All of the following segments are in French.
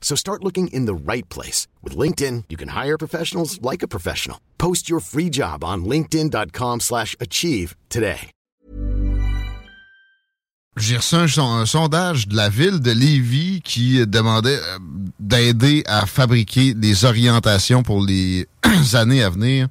So start looking in the right place. With LinkedIn, you can hire professionals like a professional. Post your free job on linkedin.com slash achieve today. J'ai reçu un, son- un sondage de la ville de Lévis qui demandait euh, d'aider à fabriquer des orientations pour les années à venir.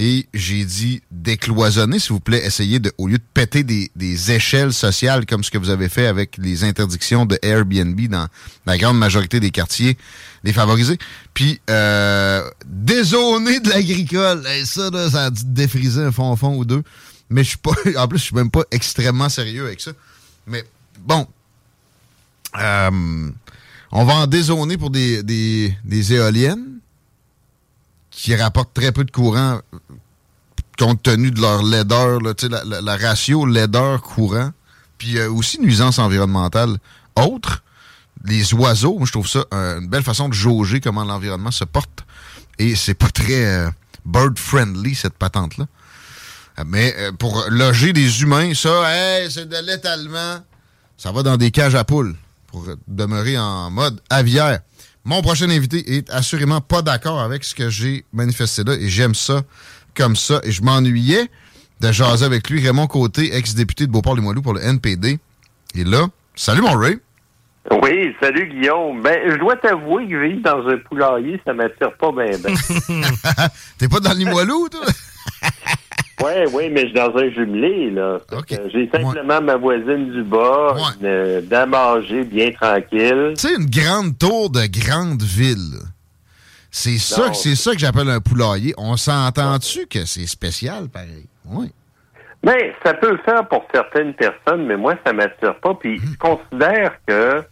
Et j'ai dit décloisonner, s'il vous plaît, essayez de, au lieu de péter des, des échelles sociales comme ce que vous avez fait avec les interdictions de Airbnb dans la grande majorité des quartiers défavorisés, puis euh, dézoner de l'agricole. Et ça, là, ça a dû défriser un fond fond ou deux. Mais je suis pas, en plus, je suis même pas extrêmement sérieux avec ça. Mais bon, euh, on va en dézoner pour des, des, des éoliennes qui rapportent très peu de courant compte tenu de leur laideur, là, la, la- la ratio laideur-courant, puis euh, aussi nuisance environnementale autre. Les oiseaux, moi, je trouve ça euh, une belle façon de jauger comment l'environnement se porte. Et c'est pas très euh, bird-friendly, cette patente-là. Mais euh, pour loger des humains, ça, hey, c'est de l'étalement. Ça va dans des cages à poules pour demeurer en mode aviaire. Mon prochain invité est assurément pas d'accord avec ce que j'ai manifesté là et j'aime ça comme ça. Et je m'ennuyais de jaser avec lui, Raymond Côté, ex-député de Beauport-les-Moiloux pour le NPD. Et là, salut mon Ray. Oui, salut Guillaume. Ben, je dois t'avouer que vivre dans un poulailler, ça m'attire pas bien. Ben. T'es pas dans le Limoilou, toi? oui, oui, mais je suis dans un jumelé, là. Fait que J'ai simplement ma voisine du bas, une dame âgée, bien tranquille. Tu sais, une grande tour de grande ville. C'est ça, c'est ça que j'appelle un poulailler. On s'entend-tu que c'est spécial, pareil? Oui. Mais ça peut le faire pour certaines personnes, mais moi, ça m'attire pas. Puis je considère que,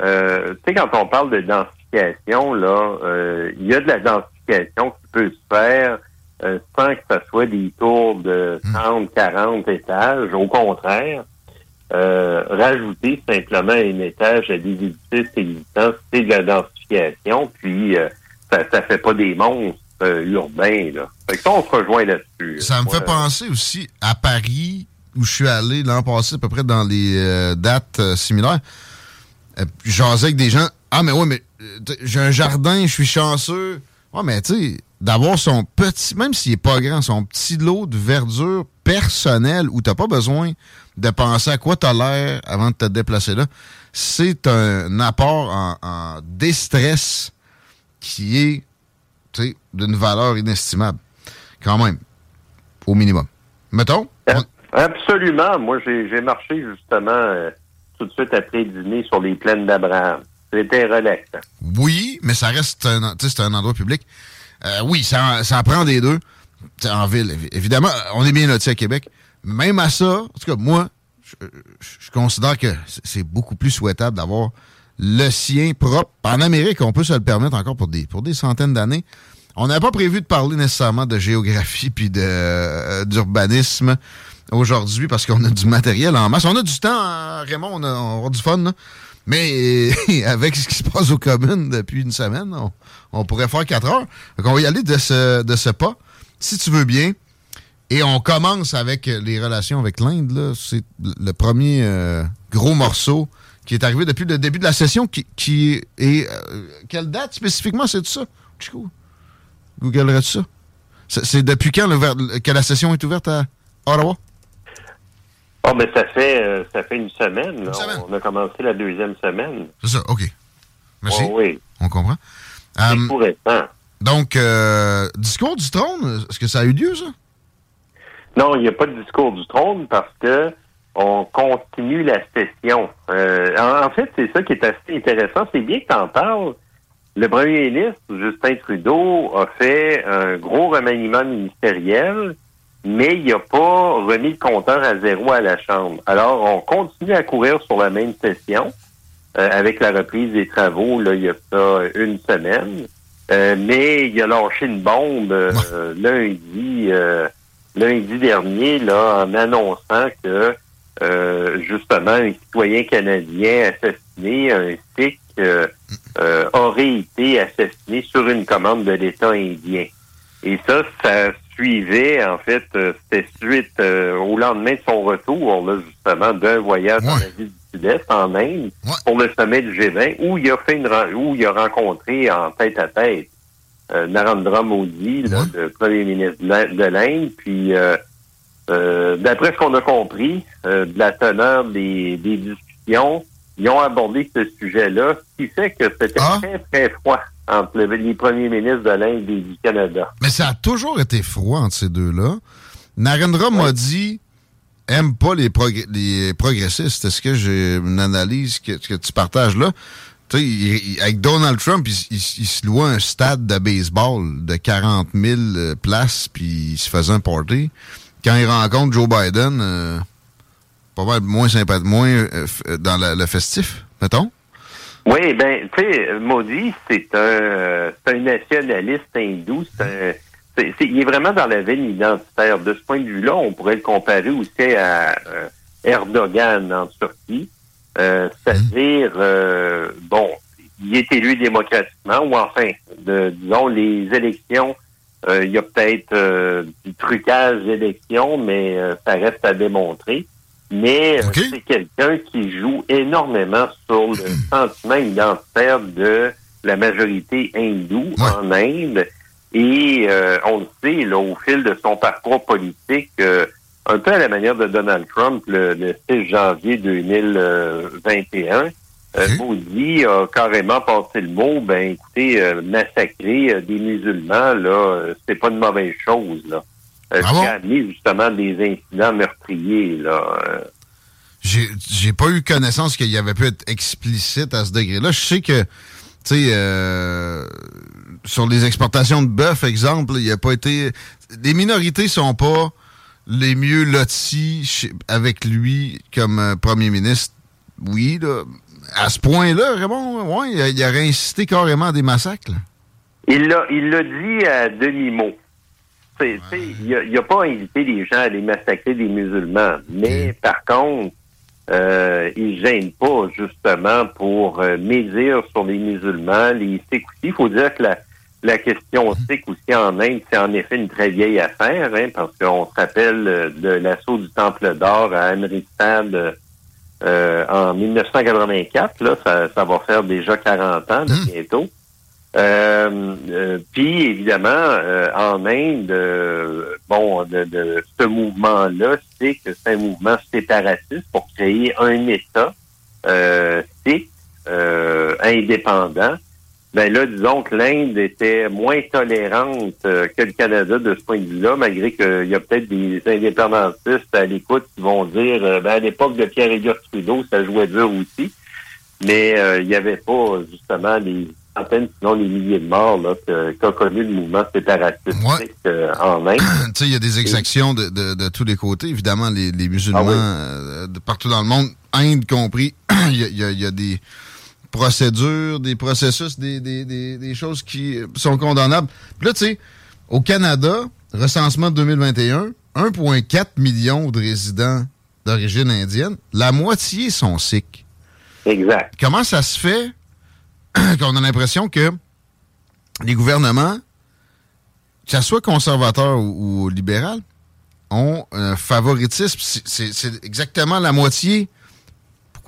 euh, tu sais, quand on parle de densification, là, euh, il y a de la densification qui peut se faire euh, sans que ce soit des tours de 30, 40 étages. Au contraire, euh, rajouter simplement un étage à des édifices existants, c'est de la densification, puis euh, ça ne fait pas des monstres urbains. Là. Fait que ça, on se rejoint là-dessus. Ça me fait penser aussi à Paris, où je suis allé l'an passé, à peu près dans les dates similaires. J'asais avec des gens. Ah, mais ouais, mais j'ai un jardin, je suis chanceux. Ouais, mais tu sais, d'avoir son petit, même s'il est pas grand, son petit lot de verdure personnelle où t'as pas besoin de penser à quoi t'as l'air avant de te déplacer là, c'est un apport en, en déstress qui est, tu sais, d'une valeur inestimable. Quand même. Au minimum. Mettons? Absolument. Moi, j'ai marché justement euh, tout de suite après le dîner sur les plaines d'Abraham. C'était relaxant. Oui, mais ça reste un, tu sais, c'est un endroit public. Euh, oui, ça, ça en prend des deux. En ville, évi- évidemment, on est bien lotis à Québec. Même à ça, en tout cas, moi, je, considère que c'est- beaucoup plus souhaitable d'avoir le sien propre. En Amérique, on peut se le permettre encore pour des, pour des centaines d'années. On n'a pas prévu de parler nécessairement de géographie puis de, euh, d'urbanisme aujourd'hui parce qu'on a du matériel en masse. On a du temps, hein, Raymond, on a, on avoir du fun, là. Mais avec ce qui se passe aux communes depuis une semaine, on, pourrait faire quatre heures. Donc on va y aller de ce, de ce pas, si tu veux bien. Et on commence avec les relations avec l'Inde. C'est le premier euh, gros morceau qui est arrivé depuis le début de la session, qui, qui est... euh, quelle date spécifiquement, c'est ça? Chico? Googlerais-tu ça? C'est depuis quand que la session est ouverte à Ottawa? Oh, mais ça fait euh, ça fait une semaine. là. On a commencé la deuxième semaine. C'est ça, OK. Merci. Oh, oui. On comprend. C'est tout récent. donc, euh, discours du trône, est-ce que ça a eu lieu, ça? Non, il n'y a pas de discours du trône parce que on continue la session. Euh, en, fait, c'est ça qui est assez intéressant. C'est bien que tu en parles. Le premier ministre, Justin Trudeau, a fait un gros remaniement ministériel, mais il n'a pas remis le compteur à zéro à la Chambre. Alors, on continue à courir sur la même session euh, avec la reprise des travaux, là, il y a ça une semaine. Euh, mais il a lâché une bombe lundi, lundi dernier, là, en annonçant que euh, justement, un citoyen canadien assassiné, un Sikh, euh, euh, aurait été assassiné sur une commande de l'État indien. Et ça, ça suivait, en fait, c'était suite au lendemain de son retour, là, justement, d'un voyage dans la ville du Sud-Est, en Inde, pour le sommet du G20, où il a fait une où il a rencontré en tête à tête Narendra Modi, le premier ministre de l'Inde, puis euh, d'après ce qu'on a compris euh, de la teneur des, discussions, ils ont abordé ce sujet-là, ce qui fait que c'était ah. très, très froid entre les premiers ministres de l'Inde et du Canada. Mais ça a toujours été froid entre ces deux-là. Narendra Modi aime pas les, les progressistes. Est-ce que j'ai une analyse que, tu partages là? avec Donald Trump, il, se louait un stade de baseball de 40 000 euh, places, puis il se faisait un party quand il rencontre Joe Biden, euh, pas mal moins sympathique, moins euh, dans le festif, mettons? Oui, ben, tu sais, Modi, c'est un, un nationaliste hindou. C'est il est vraiment dans la veine identitaire. De ce point de vue-là, on pourrait le comparer aussi à euh, Erdogan en Turquie. C'est-à-dire, bon, il est élu démocratiquement, ou enfin, de, disons, les élections euh, il y a peut-être euh, du trucage d'élection, mais euh, ça reste à démontrer. Mais c'est quelqu'un qui joue énormément sur le sentiment identitaire de la majorité hindoue en Inde. Et on le sait, là, au fil de son parcours politique, un peu à la manière de Donald Trump le, le 6 janvier 2021, Maudit euh, a carrément passé le mot, ben écoutez, euh, massacrer euh, des musulmans, là, c'est pas une mauvaise chose, là. Euh, ah justement des incidents meurtriers, là. J'ai pas eu connaissance qu'il y avait pu être explicite à ce degré-là. Je sais que, tu sais, sur les exportations de bœuf, exemple, il n'y a pas été... Les minorités sont pas les mieux lotis avec lui comme premier ministre. Oui, là, à ce point-là, Raymond, ouais, il, a, réincité carrément à des massacres. Il l'a, il l'a dit à demi-mot. Il n'a pas invité les gens à aller massacrer des musulmans. Mais par contre, euh, il ne gêne pas justement pour euh, médire sur les musulmans, les Sikhs aussi. Il faut dire que la, la question Sikh aussi en Inde, c'est en effet une très vieille affaire, hein, parce qu'on se rappelle euh, de l'assaut du Temple d'Or à Amritsar euh, en 1984. Là, ça, ça, va faire déjà 40 ans hmm. bientôt. Euh, euh, puis évidemment, en Inde, bon, de, ce mouvement-là, c'est que c'est un mouvement séparatiste pour créer un État euh, indépendant ben là, disons que l'Inde était moins tolérante euh, que le Canada de ce point de vue-là, malgré qu'il y a peut-être des indépendantistes à l'écoute qui vont dire euh, ben, à l'époque de Pierre-Éliott Trudeau, ça jouait dur aussi. Mais euh, il n'y avait pas justement les centaines, sinon les milliers de morts qu'a connu le mouvement séparatiste en Inde. il y a des exactions de, de, tous les côtés. Évidemment, les, musulmans ah de partout dans le monde, Inde compris, il y a des procédures, des processus, des, des, des, choses qui sont condamnables. Puis là, tu sais, au Canada, recensement de 2021, 1,4 million de résidents d'origine indienne, la moitié sont sikhs. Exact. Comment ça se fait qu'on a l'impression que les gouvernements, que ce soit conservateurs ou, ou libéral, ont un favoritisme? C'est exactement la moitié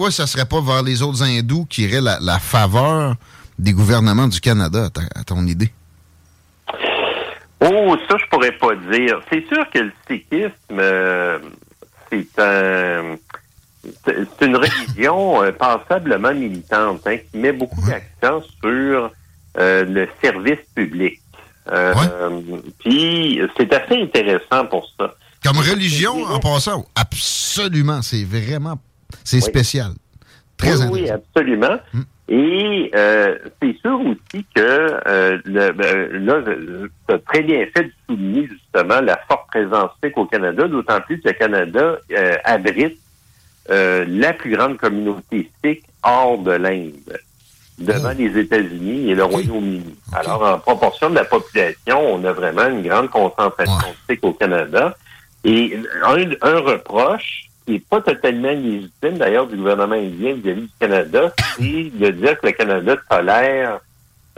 pourquoi ça serait pas vers les autres hindous qui iraient la, faveur des gouvernements du Canada, à, ton idée? Oh, ça, je pourrais pas dire. C'est sûr que le sikhisme, euh, c'est un c'est une religion euh, passablement militante hein, qui met beaucoup d'accent sur euh, le service public. Puis c'est assez intéressant pour ça. Comme religion, en passant, absolument, c'est vraiment, c'est spécial. Très oui, oui, absolument. Hmm. Et euh, c'est sûr aussi que euh, le, ben, là, tu as très bien fait de souligner justement la forte présence au Canada, d'autant plus que le Canada euh, abrite euh, la plus grande communauté sikh hors de l'Inde, devant oh. les États-Unis et le Royaume-Uni. Alors, en proportion de la population, on a vraiment une grande concentration ouais. sikh au Canada. Et un, un reproche qui n'est pas totalement légitime, d'ailleurs, du gouvernement indien vis-à-vis du Canada, c'est de dire que le Canada tolère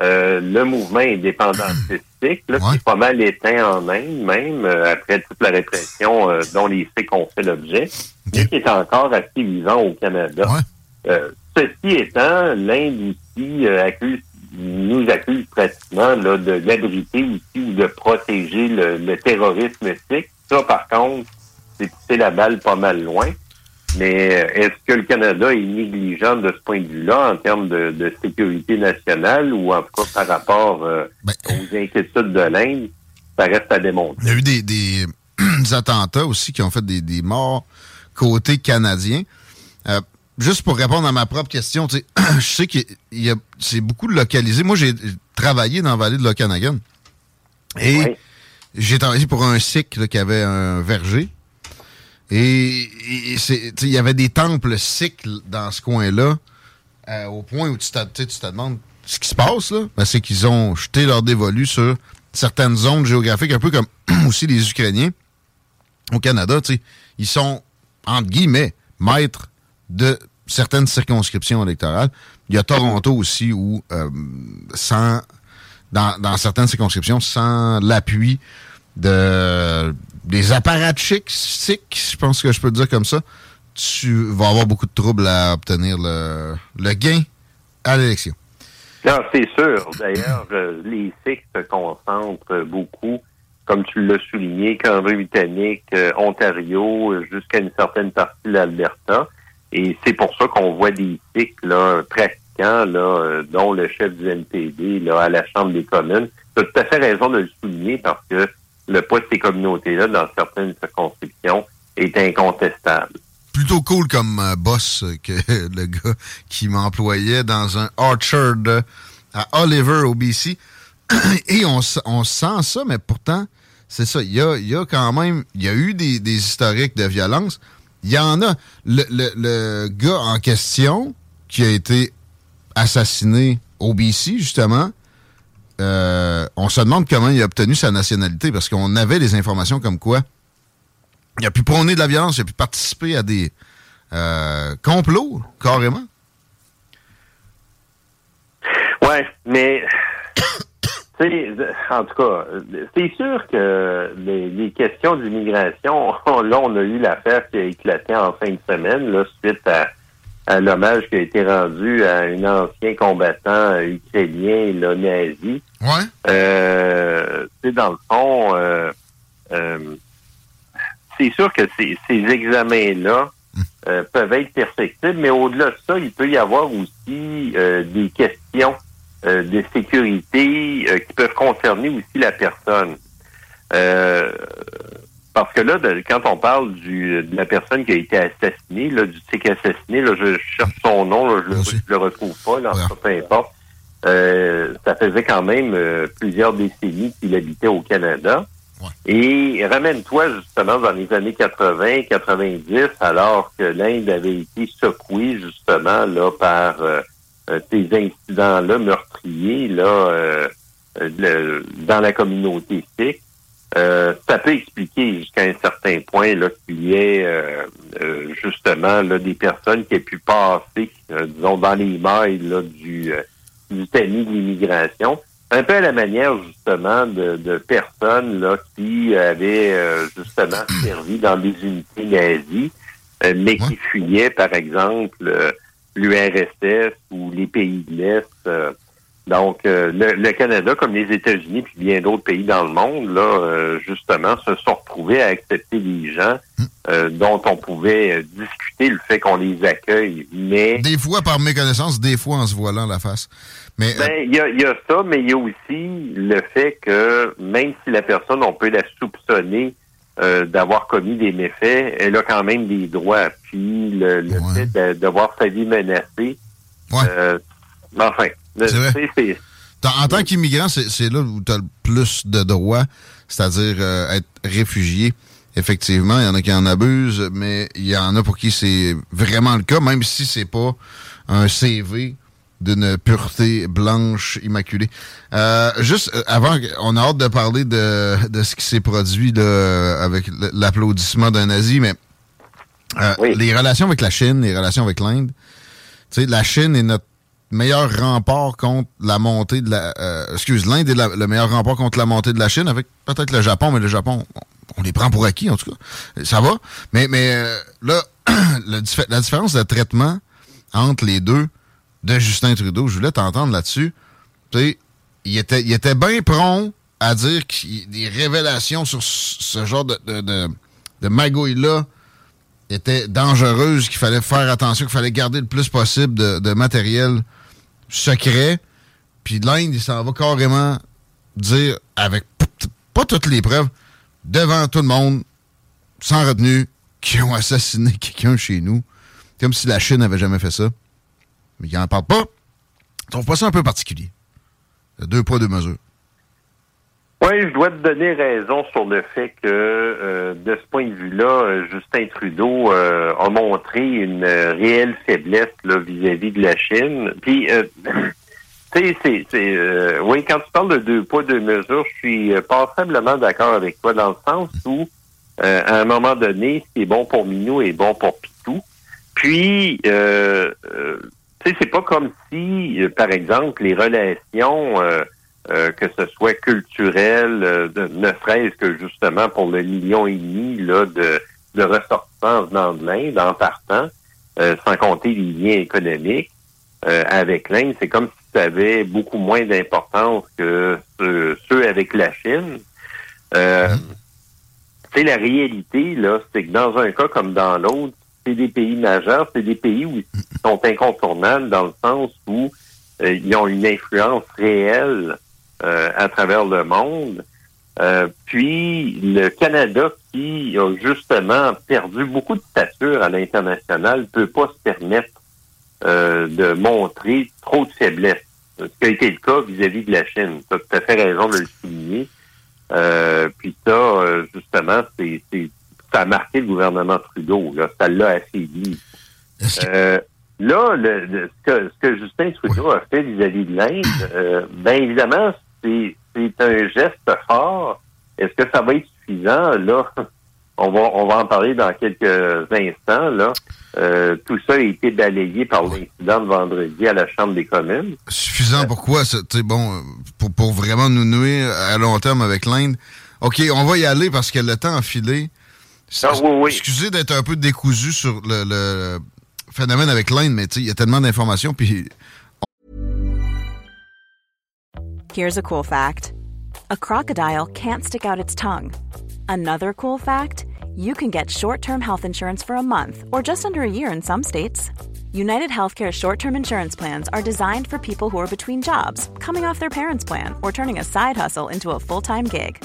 euh, le mouvement indépendantistique, là, qui est pas mal éteint en Inde, même, euh, après toute la répression euh, dont les Sikhs ont fait l'objet, qui est encore assez vivant au Canada. ceci étant, l'Inde aussi accuse nous accuse pratiquement là, de l'abriter aussi ou de protéger le, le terrorisme sikh. Ça, par contre, c'est pousser la balle pas mal loin. Mais euh, est-ce que le Canada est négligent de ce point de vue-là en termes de, sécurité nationale ou en tout cas par rapport euh, ben, aux inquiétudes de l'Inde? Ça reste à démontrer. Il y a eu des, attentats aussi qui ont fait des, morts côté canadien. Euh, juste pour répondre à ma propre question, je sais que c'est beaucoup localisé. Moi, j'ai travaillé dans la vallée de l'Okanagan. Et j'ai travaillé pour un sikh qui avait un verger. Et il y avait des temples cycles dans ce coin-là, euh, au point où tu, tu te demandes ce qui se passe, là. Ben, c'est qu'ils ont jeté leur dévolu sur certaines zones géographiques, un peu comme aussi les Ukrainiens au Canada. Ils sont, entre guillemets, maîtres de certaines circonscriptions électorales. Il y a Toronto aussi où, euh, sans, dans, dans certaines circonscriptions, sans l'appui de des apparatchiks, je pense que je peux dire comme ça, tu vas avoir beaucoup de troubles à obtenir le, le gain à l'élection. Non, c'est sûr. D'ailleurs, les Sikhs se concentrent beaucoup, comme tu l'as souligné, Cambridge-Britannique, euh, Ontario, jusqu'à une certaine partie de l'Alberta. Et c'est pour ça qu'on voit des Sikhs là, pratiquants, euh, dont le chef du NPD à la Chambre des communes. Tu as tout à fait raison de le souligner parce que le poids de ces communautés-là dans certaines circonscriptions est incontestable. Plutôt cool comme euh, boss que le gars qui m'employait dans un orchard à Oliver, au BC. Et on, sent ça, mais pourtant, c'est ça. Il y a, quand même, il y a eu des, historiques de violence. Il y en a. Le, le, gars en question qui a été assassiné au BC, justement, euh, on se demande comment il a obtenu sa nationalité parce qu'on avait des informations comme quoi il a pu prôner de la violence, il a pu participer à des euh, complots, carrément. Ouais, mais en tout cas, c'est sûr que les, questions d'immigration, là, on a eu l'affaire qui a éclaté en fin de semaine, là, suite à à l'hommage qui a été rendu à un ancien combattant ukrainien, là, nazi. Ouais. Euh, dans le fond, euh, euh, c'est sûr que ces, ces examens-là hmm. euh, peuvent être perfectibles, mais au-delà de ça, il peut y avoir aussi euh, des questions de sécurité qui peuvent concerner aussi la personne. Parce que là, quand on parle du, de la personne qui a été assassinée, là, du tic assassiné, là, je cherche son nom, là, je, ne le retrouve pas, là, peu importe. Euh, ça faisait quand même euh, plusieurs décennies qu'il habitait au Canada. Et ramène-toi justement dans les années 80, 90, alors que l'Inde avait été secouée justement là par euh, euh ces incidents-là meurtriers là dans la communauté sikh. Euh, ça peut expliquer jusqu'à un certain point là qu'il y ait euh, euh, justement là, des personnes qui aient pu passer, disons, dans les mailles là, du, du tamis de l'immigration. Un peu à la manière justement de, de personnes là, qui avaient justement servi dans des unités nazies, mais qui fuyaient, par exemple, l'URSS ou les pays de l'Est donc, euh, le, Canada, comme les États-Unis puis bien d'autres pays dans le monde, là, euh, justement, se sont retrouvés à accepter des gens euh, dont on pouvait discuter le fait qu'on les accueille. Mais des fois par méconnaissance, des fois en se voilant la face. Mais ben, il y, a, y, a, ça, mais il y a aussi le fait que même si la personne, on peut la soupçonner euh, d'avoir commis des méfaits, elle a quand même des droits. Puis le, le Ouais. fait de, de voir sa vie menacée, Ouais. euh, enfin, C'est En tant qu'immigrant, c'est c'est là où tu as le plus de droits, c'est-à-dire euh, être réfugié. Effectivement, il y en a qui en abusent, mais il y en a pour qui c'est vraiment le cas, même si c'est pas un CV d'une pureté blanche immaculée. Euh, juste euh, avant, on a hâte de parler de, de ce qui s'est produit avec l'applaudissement d'un nazi, mais euh, Oui. les relations avec la Chine, les relations avec l'Inde, tu sais, la Chine est notre meilleur rempart contre la montée de la... euh, excuse, l'Inde est la- le meilleur rempart contre la montée de la Chine, avec peut-être le Japon, mais le Japon, on, on les prend pour acquis, en tout cas. Ça va. Mais, mais euh, là, le la différence de traitement entre les deux de Justin Trudeau, je voulais t'entendre là-dessus. Il était, il était bien prompt à dire qu'il des révélations sur ce genre de, de, de, de magouille-là étaient dangereuses, qu'il fallait faire attention, qu'il fallait garder le plus possible de, de matériel secret. Puis l'Inde, il s'en va carrément dire, avec pas toutes les preuves, devant tout le monde, sans retenue, qu'ils ont assassiné quelqu'un chez nous. Comme si la Chine n'avait jamais fait ça. Mais il n'en parle pas. Trouve pas ça un peu particulier. Deux poids, deux mesures. Oui, je dois te donner raison sur le fait que, euh, de ce point de vue-là, euh, Justin Trudeau euh, a montré une réelle faiblesse vis-à-vis de la Chine. Puis, tu sais, c'est, c'est, oui, quand tu parles de deux poids, deux mesures, je suis passablement d'accord avec toi dans le sens où, à un moment donné, ce qui est bon pour Minou est bon pour Pitou. Puis, tu sais, c'est pas comme si, euh, par exemple, les relations... euh, euh, que ce soit culturel, euh, de, ne serait-ce que justement pour le million et demi là, de, de ressortissants venant de l'Inde en partant, euh, sans compter les liens économiques euh, avec l'Inde, c'est comme si ça avait beaucoup moins d'importance que ceux, ceux avec la Chine. Euh, C'est la réalité, là, c'est que dans un cas comme dans l'autre, c'est des pays majeurs, c'est des pays où ils sont incontournables dans le sens où euh, ils ont une influence réelle euh, à travers le monde. Euh, puis le Canada, qui a justement perdu beaucoup de stature à l'international, peut pas se permettre euh, de montrer trop de faiblesse. Ce qui a été le cas vis-à-vis de la Chine. Tu as tout à fait raison de le souligner. Euh, puis ça, justement, c'est- ça a marqué le gouvernement Trudeau. Là. Ça l'a que- Euh, là, le, le- ce, que, ce que Justin Trudeau a fait vis-à-vis de l'Inde, euh, bien évidemment, c'est, un geste fort. Est-ce que ça va être suffisant? Là, on va, on va en parler dans quelques instants. Là. Euh, tout ça a été balayé par l'incident de vendredi à la Chambre des communes. suffisant pourquoi? bon, pour, pour vraiment nous nuire à long terme avec l'Inde. OK, on va y aller parce que le temps a filé. C'est- Ah, oui, oui. Excusez d'être un peu décousu sur le, le phénomène avec l'Inde, mais il y a tellement d'informations, puis Here's a cool fact a crocodile can't stick out its tongue. Another cool fact you can get short term health insurance for a month or just under a year in some states. United Healthcare short term insurance plans are designed for people who are between jobs, coming off their parents' plan, or turning a side hustle into a full time gig.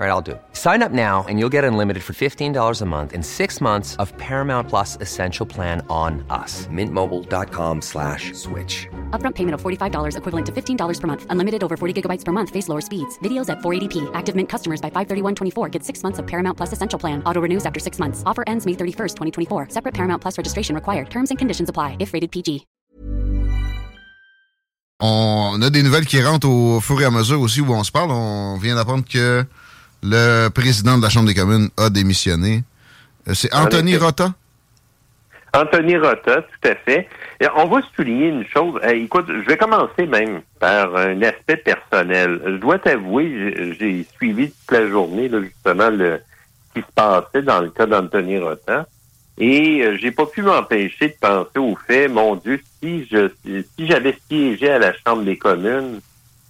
All right, I'll do it. Sign up now and you'll get unlimited for $15 a month in six months of Paramount Plus Essential Plan on us. Mintmobile.com slash switch. Upfront payment of $45 equivalent to $15 per month. Unlimited over 40 gigabytes per month. Face lower speeds. Videos at 480p. Active Mint customers by 531.24 get six months of Paramount Plus Essential Plan. Auto renews after six months. Offer ends May 31st, 2024. Separate Paramount Plus registration required. Terms and conditions apply if rated PG. on a des nouvelles qui rentrent au fur et à mesure aussi où on se parle. On vient d'apprendre que le président de la Chambre des communes a démissionné. Euh, C'est Anthony. Rota? Anthony Rota, tout à fait. Et on va souligner une chose. Euh, écoute, je vais commencer même par un aspect personnel. Je dois t'avouer, j'ai- j'ai suivi toute la journée là, justement le ce qui se passait dans le cas d'Anthony Rota. Et euh, j'ai pas pu m'empêcher de penser au fait, mon Dieu, si je si j'avais siégé à la Chambre des communes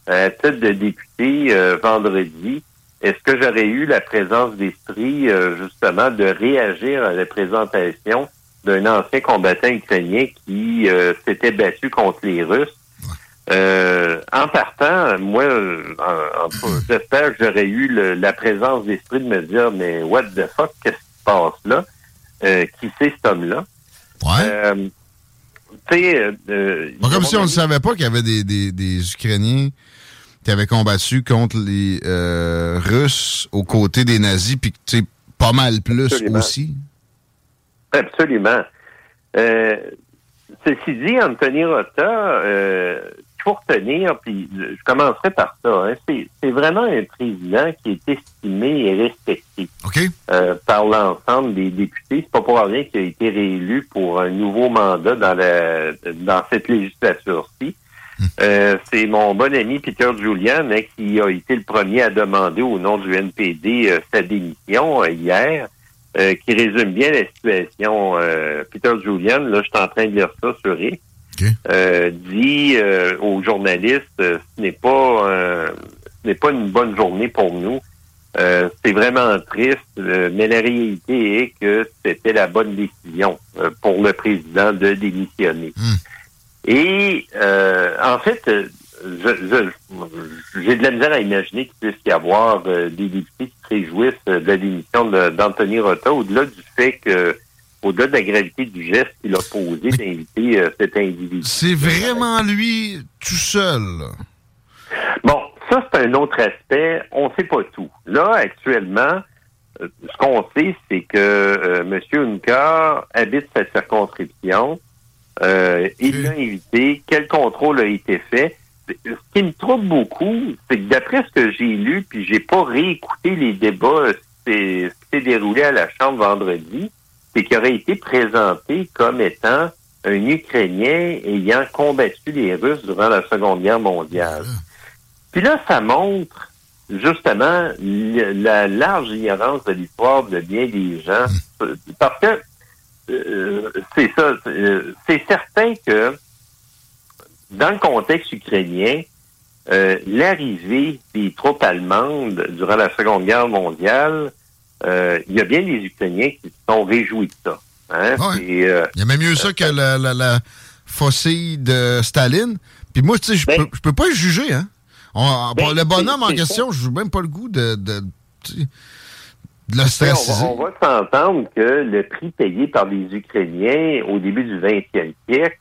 à titre de député euh, vendredi, est-ce que j'aurais eu la présence d'esprit, euh, justement, de réagir à la présentation d'un ancien combattant ukrainien qui euh, s'était battu contre les Russes? Euh, en partant, moi, en- j'espère que j'aurais eu le- la présence d'esprit de me dire, mais what the fuck, qu'est-ce qui se passe là? Euh, qui c'est cet homme-là? Ouais. Euh, tu sais, euh, euh, comme si on ne savait pas qu'il y avait des, des, des Ukrainiens qui avaient combattu contre les euh, Russes aux côtés des nazis, puis que, tu sais, pas mal plus Absolument. aussi. Absolument. Euh, ceci dit, Anthony Rota, euh, il faut retenir, puis je commencerai par ça, hein, c'est vraiment un président qui est estimé et respecté euh, par l'ensemble des députés. C'est pas pour rien qu'il a été réélu pour un nouveau mandat dans la dans cette législature-ci. Euh, c'est mon bon ami Peter Julian hein, qui a été le premier à demander au nom du NPD euh, sa démission euh, hier, qui résume bien la situation. Peter Julian, là, je suis en train de lire ça sur X, OK. euh, dit aux journalistes, ce n'est pas ce n'est pas une bonne journée pour nous. C'est vraiment triste, mais la réalité est que c'était la bonne décision pour le président de démissionner. Hmm. Et euh, en fait, euh, je- je- j'ai de la misère à imaginer qu'il puisse y avoir euh, des députés qui se réjouissent euh, de la démission d'Anthony Rota, au-delà du fait que, au-delà de la gravité du geste qu'il a posé d'inviter euh, cet individu. C'est vraiment lui tout seul. Bon, ça, c'est un autre aspect. On ne sait pas tout. Là, actuellement, euh, ce qu'on sait, c'est que euh, M. Unka habite sa circonscription. Euh, il l'a invité. Quel contrôle a été fait? Ce qui me trouble beaucoup, c'est que d'après ce que j'ai lu, puis j'ai pas réécouté les débats, euh, qui s'est déroulé à la Chambre vendredi, c'est qu'il aurait été présenté comme étant un Ukrainien ayant combattu les Russes durant la Seconde Guerre mondiale. Puis là, ça montre justement la large ignorance de l'histoire de bien des gens. Parce que euh, c'est ça, c'est euh, c'est certain que dans le contexte ukrainien, euh, l'arrivée des troupes allemandes durant la Seconde Guerre mondiale, il y a bien des Ukrainiens qui se sont réjouis de ça. Hein? Ouais. Il y a même mieux ça que la, la, de Staline. Puis moi, tu sais, je Ben- peux, peux pas juger, hein. On- Ben, le bonhomme en question, je n'ai même pas le goût de, de, de le on, va, s'entendre que le prix payé par les Ukrainiens au début du 20e siècle,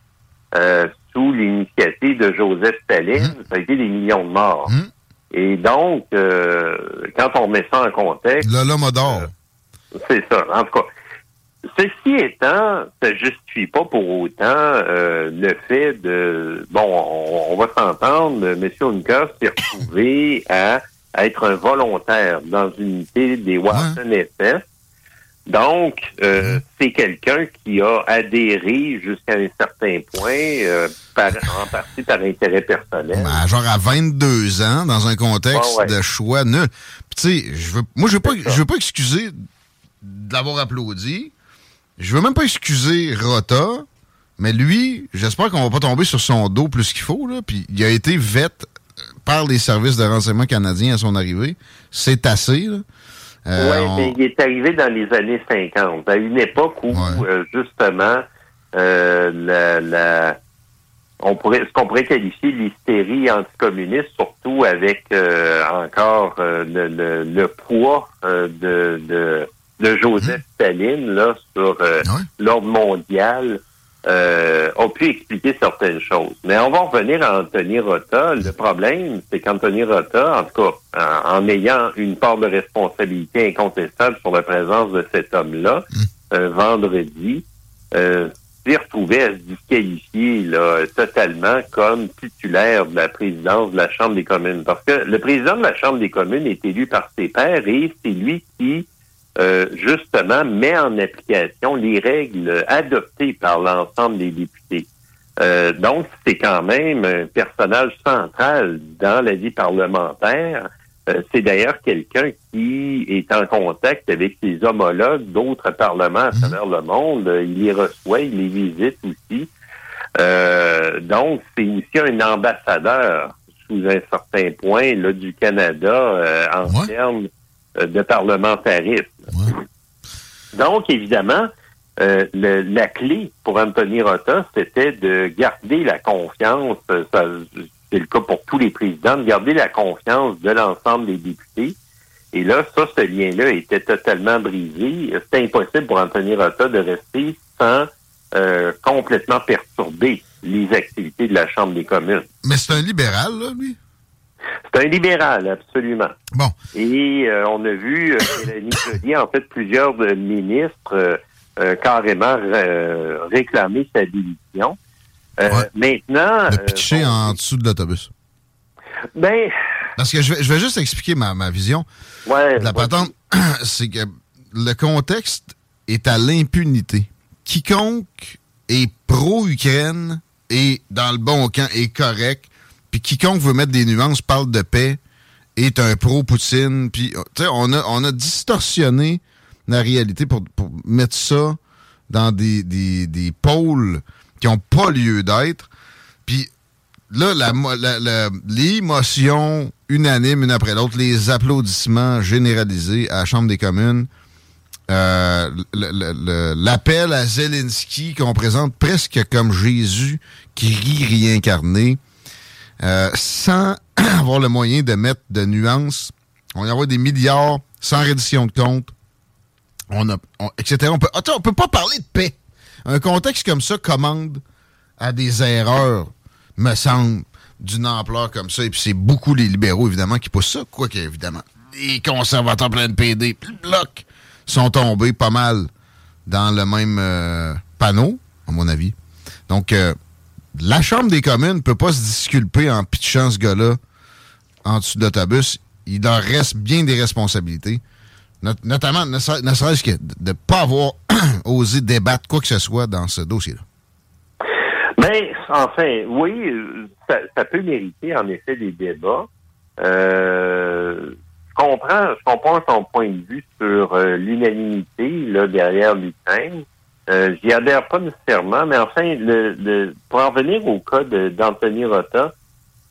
euh, sous l'initiative de Joseph Staline, ça a été des millions de morts. Hum. Et donc, euh, quand on met ça en contexte, Là, l'homme d'or. c'est ça. En tout cas, ceci étant, ça justifie pas pour autant euh, le fait de... Bon, on, on va s'entendre, M. Unka s'est retrouvé à, à être un volontaire dans une unité des Watson SS. Donc, euh, c'est quelqu'un qui a adhéré jusqu'à un certain point, euh, par, en partie par intérêt personnel. Ben, genre à 22 ans, dans un contexte Ouais, ouais. de choix nul. Puis tu sais, je veux, moi, je veux pas, je veux pas excuser de l'avoir applaudi. Je veux même pas excuser Rota. Mais lui, j'espère qu'on va pas tomber sur son dos plus qu'il faut. Là. Puis il a été vête par les services de renseignement canadiens à son arrivée. C'est assez. Là. Euh, oui, on- mais il est arrivé dans les années 50, à une époque où, Ouais. euh, justement, euh, la, la- on pourrait, ce qu'on pourrait qualifier l'hystérie anticommuniste, surtout avec encore le, le- le poids de, de, de Joseph Staline là, sur Ouais. l'ordre mondial, euh, a pu expliquer certaines choses. Mais on va revenir à Anthony Rota. Le problème, c'est qu'Anthony Rota, en tout cas, en, en ayant une part de responsabilité incontestable sur la présence de cet homme-là, euh, vendredi, euh, s'est retrouvé à se disqualifier là, totalement comme titulaire de la présidence de la Chambre des communes. Parce que le président de la Chambre des communes est élu par ses pairs et c'est lui qui euh, justement met en application les règles adoptées par l'ensemble des députés. Euh, donc, c'est quand même un personnage central dans la vie parlementaire. Euh, c'est d'ailleurs quelqu'un qui est en contact avec ses homologues d'autres parlements à travers le monde. Il les reçoit, il les visite aussi. Euh, donc, c'est aussi un ambassadeur sous un certain point là, du Canada euh, en termes euh, de parlementarisme. Donc, évidemment, euh, la clé pour Anthony Rota, c'était de garder la confiance, c'est le cas pour tous les présidents, de garder la confiance de l'ensemble des députés. Et là, ça, ce lien-là était totalement brisé. C'était impossible pour Anthony Rota de rester sans complètement perturber les activités de la Chambre des communes. Mais c'est un libéral, là, lui? C'est un libéral, absolument. Bon. Et euh, on a vu, euh, en fait, plusieurs ministres euh, carrément réclamer sa démission. Maintenant... De pitcher en dessous de l'autobus. Ben... Parce que je vais, je vais juste expliquer ma, ma vision ouais, de la patente. C'est que le contexte est à l'impunité. Quiconque est pro-Ukraine est dans le bon camp, est correct. Puis quiconque veut mettre des nuances parle de paix, est un pro-Poutine. Puis, on a, on a distorsionné la réalité pour, mettre ça dans des, des, pôles qui n'ont pas lieu d'être. Puis là, l'émotion unanime, une après l'autre, les applaudissements généralisés à la Chambre des communes, euh, l'appel à Zelensky qu'on présente presque comme Jésus qui rit réincarné, euh, sans avoir le moyen de mettre de nuances. On y envoie des milliards sans reddition de compte, on a, etc. On peut, attends, on peut pas parler de paix. Un contexte comme ça commande à des erreurs, me semble, d'une ampleur comme ça. Et puis c'est beaucoup les libéraux, évidemment, qui poussent ça. Quoi évidemment, les conservateurs plein de PD, le bloc sont tombés pas mal dans le même euh, panneau, à mon avis. Donc, euh, la Chambre des communes ne peut pas se disculper en pitchant ce gars-là en dessous de l'autobus. Il leur reste bien des responsabilités. notamment, ne, serait-ce que de ne pas avoir osé débattre quoi que ce soit dans ce dossier-là. Mais, enfin, oui, ça, peut mériter en effet des débats. Euh, comprends, je comprends son point de vue sur euh, l'unanimité derrière l'Ukraine. Euh, J'y adhère pas nécessairement, mais enfin, le, pour en venir au cas d'Anthony Rota,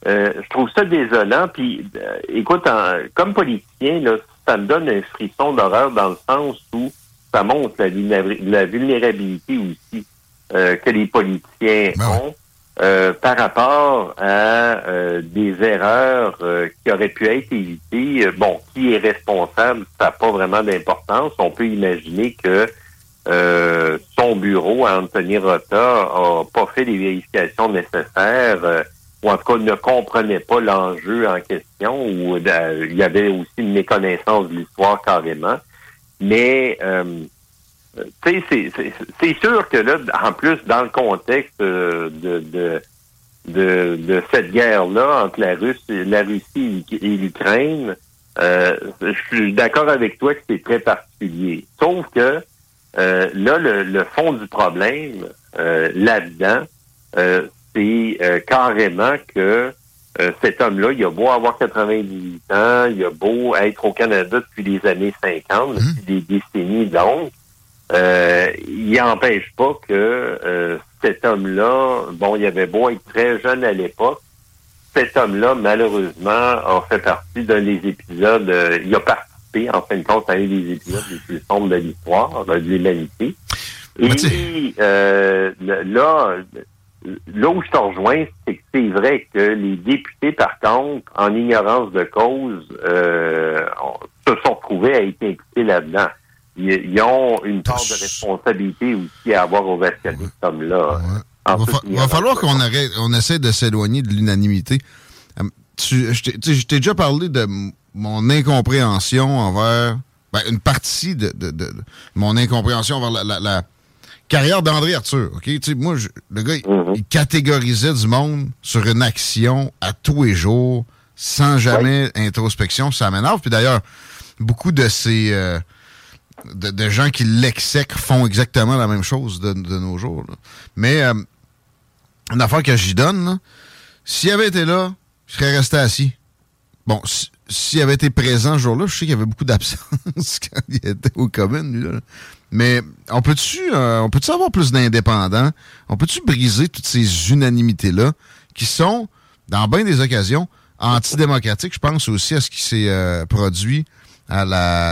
euh, je trouve ça désolant. Puis, euh, écoute, comme politicien, là, ça me donne un frisson d'horreur dans le sens où ça montre la, la vulnérabilité aussi euh, que les politiciens ben ont. Euh, par rapport à euh, des erreurs euh, qui auraient pu être évitées. bon, qui est responsable, ça n'a pas vraiment d'importance. On peut imaginer que son bureau, Anthony Rota, a pas fait les vérifications nécessaires, ou en tout cas ne comprenait pas l'enjeu en question, ou il y avait aussi une méconnaissance de l'histoire carrément. Mais c'est sûr que là, en plus, dans le contexte euh, de, de, cette guerre-là entre la, Russie, la Russie et l'Ukraine, euh, je suis d'accord avec toi que c'est très particulier. Sauf que euh, là, le, fond du problème là-dedans, c'est carrément que cet homme-là, il a beau avoir 98 ans, il a beau être au Canada depuis les années 50, depuis mmh. des décennies donc, euh, il n'empêche pas que euh, cet homme-là, bon, il avait beau être très jeune à l'époque, cet homme-là, malheureusement, a fait partie d'un des épisodes, euh, il a participé, en fin de compte, à un des épisodes les plus sombres de l'histoire, de l'humanité. Et euh, là, là où je te rejoins, c'est que c'est vrai que les députés, par contre, en ignorance de cause, se sont retrouvés à être impliqués là-dedans. Ils, ont une part de responsabilité aussi à avoir au Vatican, comme là Il va, falloir qu'on arrête, on essaie de s'éloigner de l'unanimité. Euh, je t'ai déjà parlé de mon incompréhension envers ben, une partie de, mon incompréhension envers la, carrière d'André Arthur. Ok, moi, le gars, mm-hmm. il, catégorisait du monde sur une action à tous les jours, sans jamais introspection. Ça m'énerve. Puis d'ailleurs, beaucoup de ces euh, de, gens qui l'exècrent font exactement la même chose de, nos jours. Mais euh, une affaire que j'y donne, s'il avait été là, je serais resté assis. Bon, s'il avait été présent ce jour-là, je sais qu'il y avait beaucoup d'absence quand il était aux communes. Mais on peut-tu euh, peut avoir plus d'indépendants? On peut-tu briser toutes ces unanimités-là qui sont, dans bien des occasions, antidémocratique. Je pense aussi à ce qui s'est euh, produit à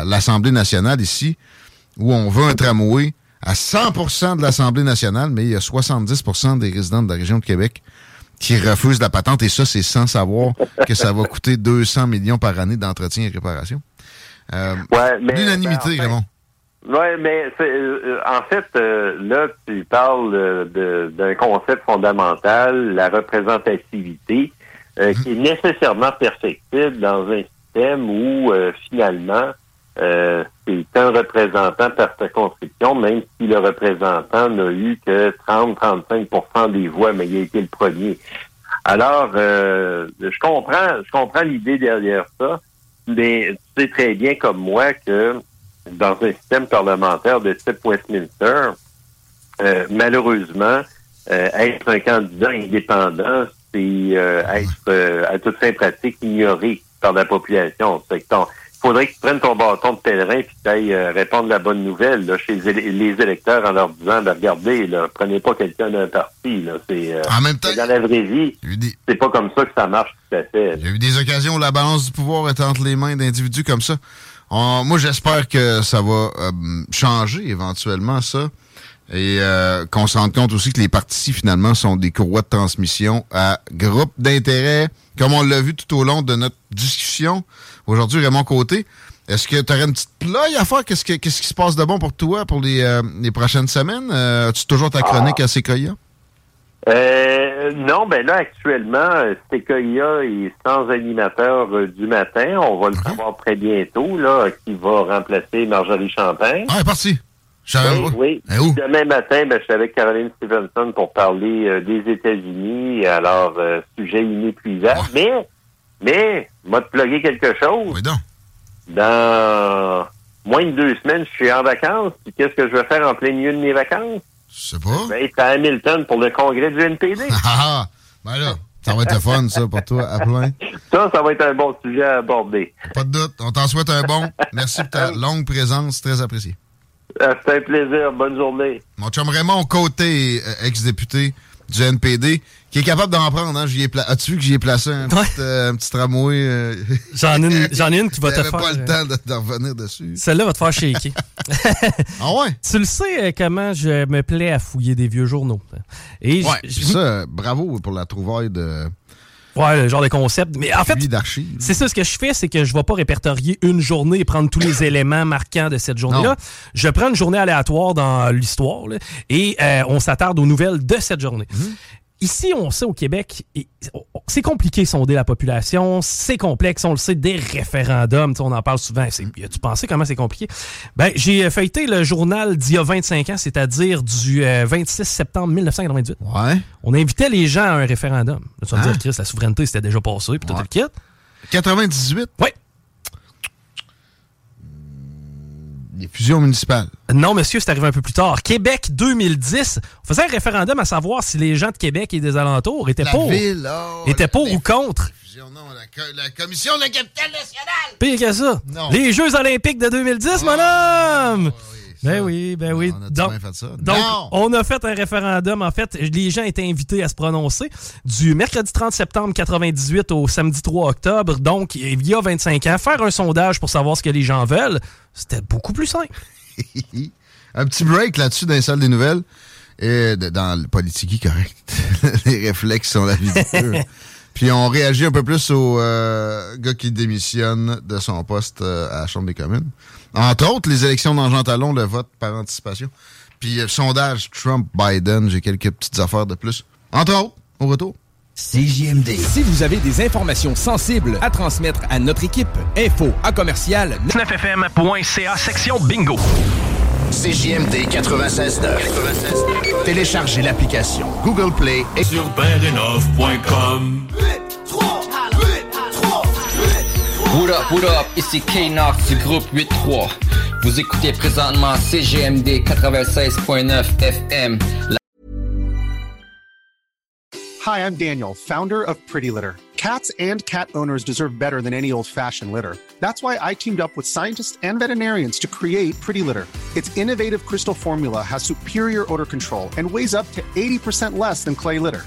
l'Assemblée nationale ici, où on veut un tramway à 100% de l'Assemblée nationale, mais il y a 70% des résidents de la région de Québec qui refusent la patente, et ça, c'est sans savoir que ça va coûter 200 millions par année d'entretien et réparation. Euh, L'unanimité, ben, Raymond. Oui, mais euh, en fait, euh, là, tu parles d'un concept fondamental, la représentativité, mhm. qui est nécessairement perfectible dans un système où, finalement, c'est un représentant par circonscription, même si le représentant n'a eu que 30-35% des voix, mais il a été le premier. Alors, je comprends, je comprends l'idée derrière ça, mais tu sais très bien comme moi que dans un système parlementaire de type Westminster, euh, malheureusement, euh, être un candidat indépendant, c'est euh, être à toute fin pratique ignoré par la population. C'est faudrait que tu prennes ton bâton de pèlerin et que tu ailles répondre la bonne nouvelle là, chez les électeurs en leur disant ben, regardez, là, prenez pas quelqu'un d'un parti. Là, c'est, en même temps, dans la vraie vie, c'est pas comme ça que ça marche tout à fait. Il y a eu des occasions où la balance du pouvoir est entre les mains d'individus comme ça moi, j'espère que ça va euh, changer éventuellement, ça. Et euh, qu'on se rende compte aussi que les partis, finalement, sont des courroies de transmission à groupes d'intérêt, comme on l'a vu tout au long de notre discussion aujourd'hui, Raymond Côté. Est-ce que tu aurais une petite ploie à faire? Qu'est-ce, qui se passe de bon pour toi pour les, euh, prochaines semaines? as-tu toujours ta chronique à Sequoia? Euh, non, ben là, actuellement, Sequoia est sans animateur euh, du matin. On va le savoir très bientôt, là, qui va remplacer Marjorie Champagne. Ah, parti. Oui, oui. Demain matin, ben, je suis avec Caroline Stevenson pour parler euh, des États-Unis. Alors, euh, sujet inépuisable. Mais, mais, m'a te plugger quelque chose? Oui, donc. Dans moins de deux semaines, je suis en vacances. qu'est-ce que je vais faire en plein milieu de mes vacances? Je sais pas. Ben, c'est à Hamilton pour le congrès du NPD. Ah, ah, ben là, ça va être fun, ça, pour toi, à plein. Ça, ça va être un bon sujet à aborder. Pas de doute. On t'en souhaite un bon. Merci pour ta longue présence, très apprécié. Euh, c'est un plaisir. Bonne journée. Mon chum Raymond Côté, euh, ex-député du NPD, qui est capable d'en prendre. Hein? As-tu vu que j'y ai placé un, petit, euh, un petit, tramway? Euh? J'en ai, ai, une qui va te faire... pas le temps de, revenir dessus. Celle-là va te faire shaker. ah ouais? Tu le sais euh, comment je me plais à fouiller des vieux journaux. Et ouais, ça, bravo pour la trouvaille de... Ouais, le genre de concept. Mais en fait, c'est ça, ce que je fais, c'est que je ne vais pas répertorier une journée et prendre tous les éléments marquants de cette journée-là. Je prends une journée aléatoire dans l'histoire et on s'attarde aux nouvelles de cette journée. Mhm. Ici, on sait au Québec, c'est compliqué sonder la population, c'est complexe, on le sait, des référendums, on en parle souvent. Tu pensé comment c'est compliqué? Ben, j'ai feuilleté le journal d'il y a 25 ans, c'est-à-dire du 26 euh, septembre 1998. Ouais. On invitait les gens à un référendum. Tu vas me dire, hein? Chris, la souveraineté, c'était déjà passé, puis tout le kit. 98? Oui. Les fusions municipales. Non, monsieur, c'est arrivé un peu plus tard. Québec 2010, on faisait un référendum à savoir si les gens de Québec et des alentours étaient pour. Oh, étaient pour ou contre. Non, la, commission de la capitale nationale. Pire que ça. Les Jeux olympiques de 2010, mon homme. Ben oui, ben oui. On a donc, fait ça. donc on a fait un référendum. En fait, les gens étaient invités à se prononcer du mercredi 30 septembre 98 au samedi 3 octobre. Donc, il y a 25 ans, faire un sondage pour savoir ce que les gens veulent, c'était beaucoup plus simple. un petit break là-dessus dans les salles des nouvelles. Et dans le politique correct. les réflexes sont la vie Puis on réagit un peu plus au euh, gars qui démissionne de son poste euh, à la Chambre des communes. Entre autres, les élections dans Jean Talon, le vote par anticipation. Puis le euh, sondage Trump-Biden, j'ai quelques petites affaires de plus. Entre autres, au retour. CJMD. Si vous avez des informations sensibles à transmettre à notre équipe, info à commercial 9fm.ca section bingo. CJMD 96.9. Téléchargez l'application Google Play et sur bendenov.com. What up, what up, ici K-Nox du groupe 8-3. Vous écoutez présentement CGMD 96.9 FM. Hi, I'm Daniel, founder of Pretty Litter. Cats and cat owners deserve better than any old-fashioned litter. That's why I teamed up with scientists and veterinarians to create Pretty Litter. Its innovative crystal formula has superior odor control and weighs up to 80% less than clay litter.